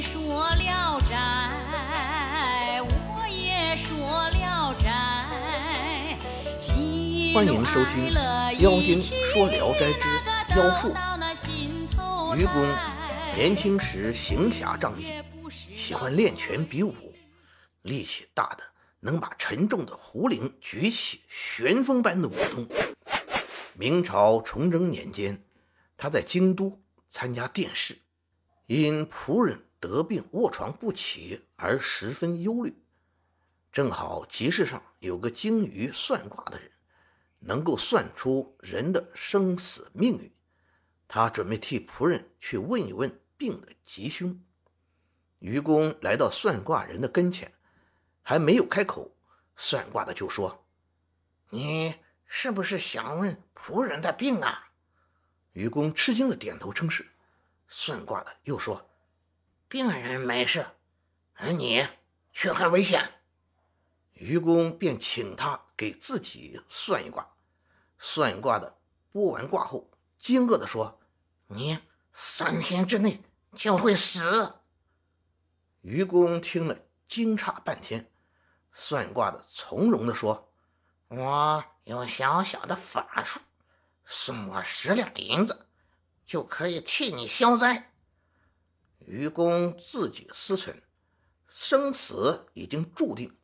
说聊斋，我也说聊斋。欢迎收听《妖精说聊斋之妖术》。愚公年轻时行侠仗义，喜欢练拳比武，力气大的能把沉重的壶铃举起，旋风般的舞动。明朝崇祯年间，他在京都参加殿试。因仆人得病卧床不起而十分忧虑，正好集市上有个精于算卦的人，能够算出人的生死命运。他准备替仆人去问一问病的吉凶。愚公来到算卦人的跟前，还没有开口，算卦的就说：“你是不是想问仆人的病啊？”愚公吃惊的点头称是。算卦的又说：“病人没事，而你却很危险。”愚公便请他给自己算一卦。算卦的拨完卦后，惊愕地说：“你三天之内就会死。”愚公听了，惊诧半天。算卦的从容地说：“我有小小的法术，送我十两银子。”就可以替你消灾。愚公自己思忖，生死已经注定，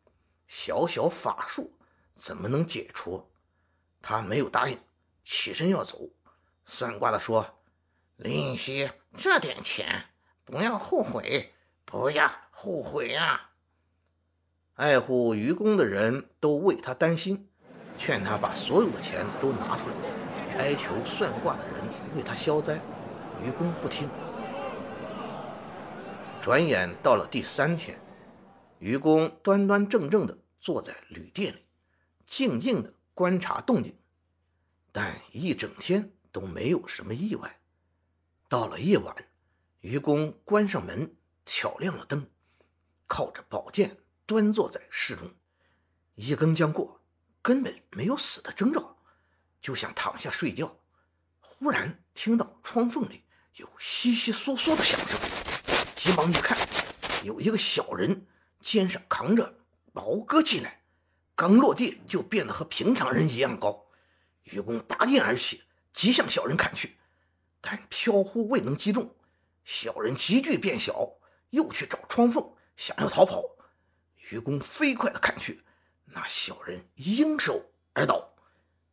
小小法术怎么能解除？他没有答应，起身要走。算卦的说：“吝惜这点钱，不要后悔，不要后悔啊！”爱护愚公的人都为他担心，劝他把所有的钱都拿出来，哀求算卦的人。为他消灾，愚公不听。转眼到了第三天，愚公端端正正地坐在旅店里，静静地观察动静，但一整天都没有什么意外。到了夜晚，愚公关上门，挑亮了灯，靠着宝剑端坐在室中。一更将过，根本没有死的征兆，就想躺下睡觉。忽然听到窗缝里有悉悉嗦嗦的响声，急忙一看，有一个小人肩上扛着毛戈进来，刚落地就变得和平常人一样高。愚公拔剑而起，急向小人砍去，但飘忽未能击中，小人急剧变小，又去找窗缝想要逃跑。愚公飞快地砍去，那小人应手而倒，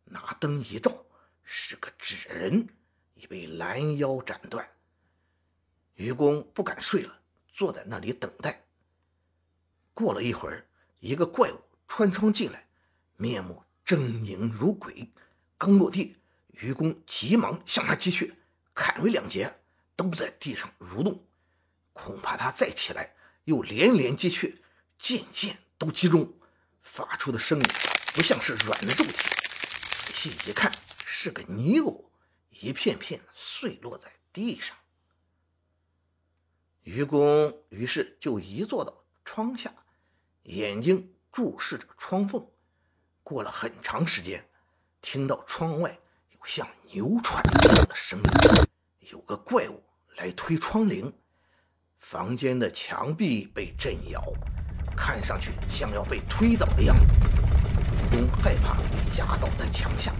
拿灯一照。是个纸人，已被拦腰斩断。愚公不敢睡了，坐在那里等待。过了一会儿，一个怪物穿窗进来，面目狰狞如鬼。刚落地，愚公急忙向他击去，砍为两截，都在地上蠕动。恐怕他再起来，又连连击去，件件都击中，发出的声音不像是软的肉体。仔细一看。是个泥偶，一片片碎落在地上。愚公于是就移坐到窗下，眼睛注视着窗缝。过了很长时间，听到窗外有像牛喘的声音，有个怪物来推窗棂，房间的墙壁被震摇，看上去像要被推倒的样子。愚公害怕被压倒在墙下。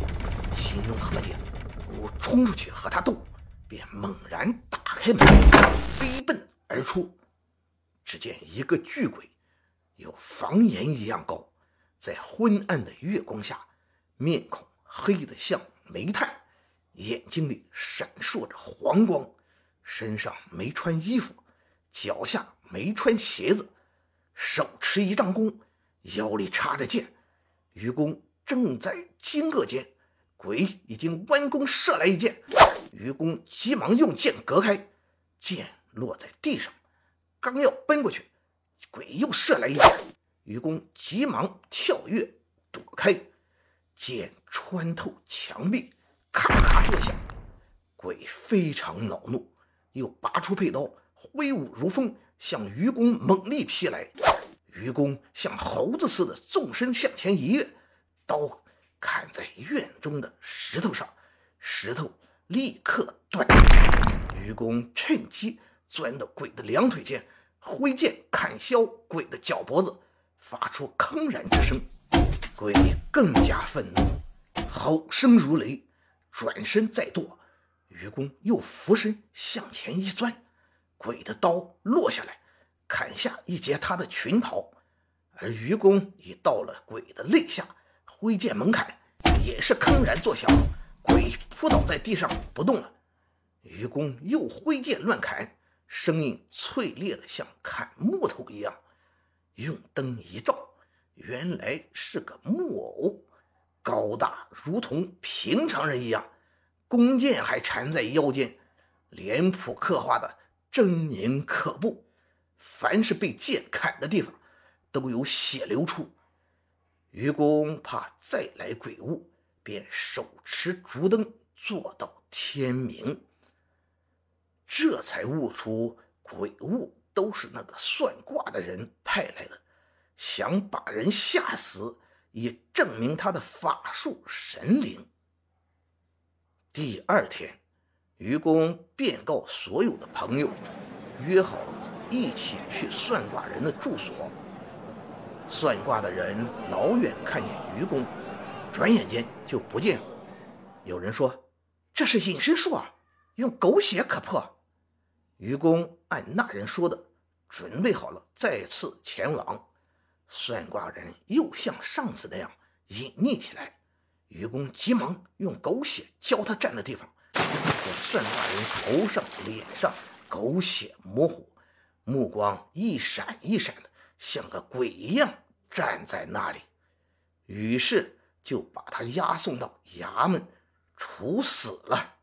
心中合计，我冲出去和他斗，便猛然打开门，飞奔而出。只见一个巨鬼，有房檐一样高，在昏暗的月光下，面孔黑得像煤炭，眼睛里闪烁着黄光，身上没穿衣服，脚下没穿鞋子，手持一丈弓，腰里插着剑。愚公正在惊愕间。鬼已经弯弓射来一箭，愚公急忙用剑隔开，剑落在地上，刚要奔过去，鬼又射来一箭，愚公急忙跳跃躲开，剑穿透墙壁，咔咔作响。鬼非常恼怒，又拔出佩刀，挥舞如风，向愚公猛力劈来。愚公像猴子似的纵身向前一跃，刀。砍在院中的石头上，石头立刻断。愚公趁机钻到鬼的两腿间，挥剑砍削鬼的脚脖子，发出铿然之声。鬼更加愤怒，吼声如雷，转身再剁。愚公又俯身向前一钻，鬼的刀落下来，砍下一截他的裙袍。而愚公已到了鬼的肋下，挥剑猛砍，也是铿然作响。鬼扑倒在地上不动了。愚公又挥剑乱砍，声音脆裂的像砍木头一样。用灯一照，原来是个木偶，高大如同平常人一样，弓箭还缠在腰间，脸谱刻画的狰狞可怖，凡是被剑砍的地方。都有血流出，愚公怕再来鬼物，便手持烛灯坐到天明，这才悟出鬼物都是那个算卦的人派来的，想把人吓死，以证明他的法术神灵。第二天，愚公便告所有的朋友，约好一起去算卦人的住所。算卦的人老远看见愚公，转眼间就不见了。有人说：“这是隐身术啊，用狗血可破。”愚公按那人说的，准备好了，再次前往。算卦人又像上次那样隐匿起来。愚公急忙用狗血浇他站的地方，可算卦人头上、脸上狗血模糊，目光一闪一闪的。像个鬼一样站在那里，于是就把他押送到衙门处死了。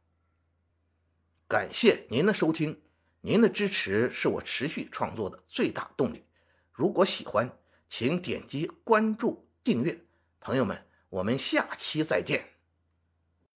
感谢您的收听，您的支持是我持续创作的最大动力。如果喜欢，请点击关注、订阅。朋友们，我们下期再见。